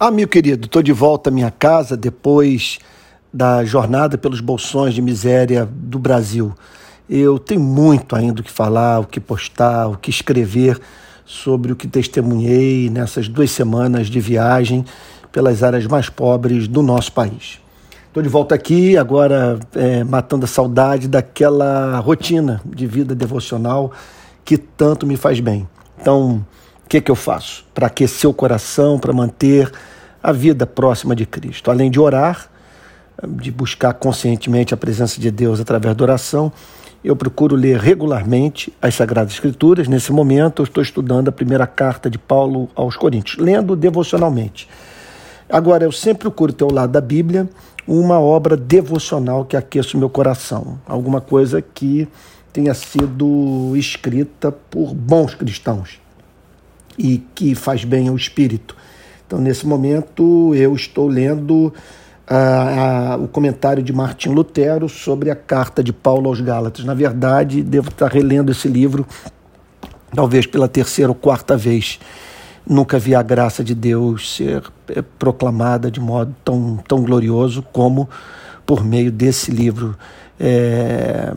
Ah, meu querido, estou de volta à minha casa depois da jornada pelos bolsões de miséria do Brasil. Eu tenho muito ainda o que falar, o que postar, o que escrever sobre o que testemunhei nessas duas semanas de viagem pelas áreas mais pobres do nosso país. Estou de volta aqui, agora é, matando a saudade daquela rotina de vida devocional que tanto me faz bem. Então, o que, que eu faço? Para aquecer o coração, para manter a vida próxima de Cristo. Além de orar, de buscar conscientemente a presença de Deus através da oração, eu procuro ler regularmente as Sagradas Escrituras. Nesse momento, eu estou estudando a primeira carta de Paulo aos Coríntios, lendo devocionalmente. Agora, eu sempre procuro ter ao lado da Bíblia uma obra devocional que aqueça o meu coração, alguma coisa que tenha sido escrita por bons cristãos e que faz bem ao espírito. Então, nesse momento, eu estou lendo ah, o comentário de Martim Lutero sobre a carta de Paulo aos Gálatas. Na verdade, devo estar relendo esse livro, talvez pela terceira ou quarta vez. Nunca vi a graça de Deus ser eh, proclamada de modo tão, tão glorioso como por meio desse livro é,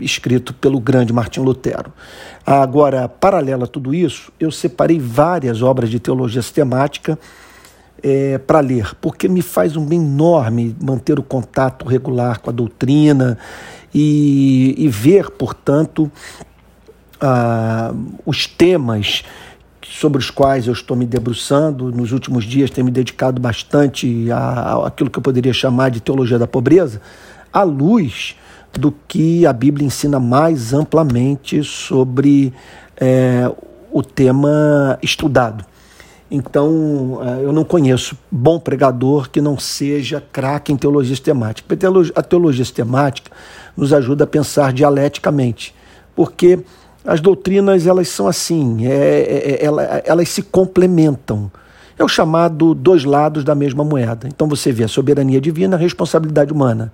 escrito pelo grande Martim Lutero. Agora, paralelo a tudo isso, eu separei várias obras de teologia sistemática é, para ler, porque me faz um bem enorme manter o contato regular com a doutrina e, e ver, portanto, ah, os temas sobre os quais eu estou me debruçando. Nos últimos dias tenho me dedicado bastante àquilo que eu poderia chamar de teologia da pobreza à luz do que a Bíblia ensina mais amplamente sobre é, o tema estudado. Então, é, eu não conheço bom pregador que não seja craque em teologia sistemática. A teologia sistemática nos ajuda a pensar dialeticamente, porque as doutrinas elas são assim, é, é, é elas, elas se complementam. É o chamado dois lados da mesma moeda. Então você vê a soberania divina, a responsabilidade humana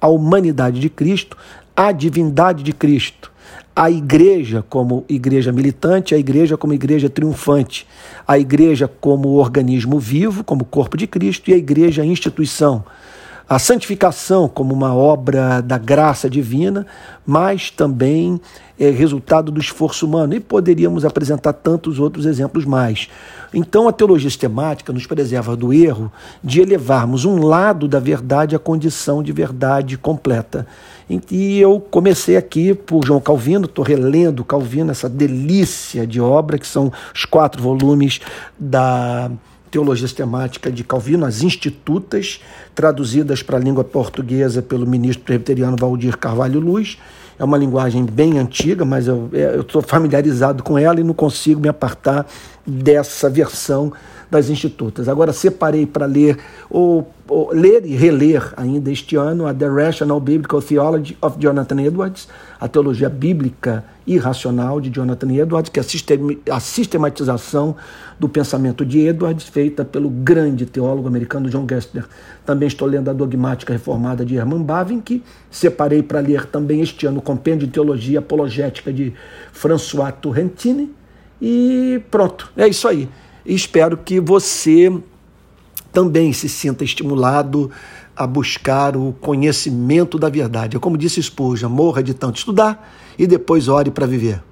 a humanidade de Cristo, a divindade de Cristo, a igreja como igreja militante, a igreja como igreja triunfante, a igreja como organismo vivo, como corpo de Cristo, e a igreja instituição. A santificação como uma obra da graça divina, mas também é resultado do esforço humano. E poderíamos apresentar tantos outros exemplos mais. Então, a teologia sistemática nos preserva do erro de elevarmos um lado da verdade à condição de verdade completa. E eu comecei aqui por João Calvino, estou relendo Calvino, essa delícia de obra, que são os quatro volumes da Teologia Sistemática de Calvino, as Institutas, traduzidas para a língua portuguesa pelo ministro presbiteriano Valdir Carvalho Luz. É uma linguagem bem antiga, mas eu é, estou familiarizado com ela e não consigo me apartar dessa versão das Institutas. Agora, separei para ler, ou, ou, ler e reler ainda este ano a The Rational Biblical Theology of Jonathan Edwards, a teologia bíblica irracional de Jonathan Edwards, que é a sistematização do pensamento de Edwards, feita pelo grande teólogo americano John Gessner. Também estou lendo a Dogmática Reformada de Herman Bavinck, separei para ler também este ano o Compêndio de Teologia Apologética de François Turrentine, e pronto, é isso aí. espero que você também se sinta estimulado a buscar o conhecimento da verdade. Como disse Spurgeon, morra de tanto estudar e depois ore para viver.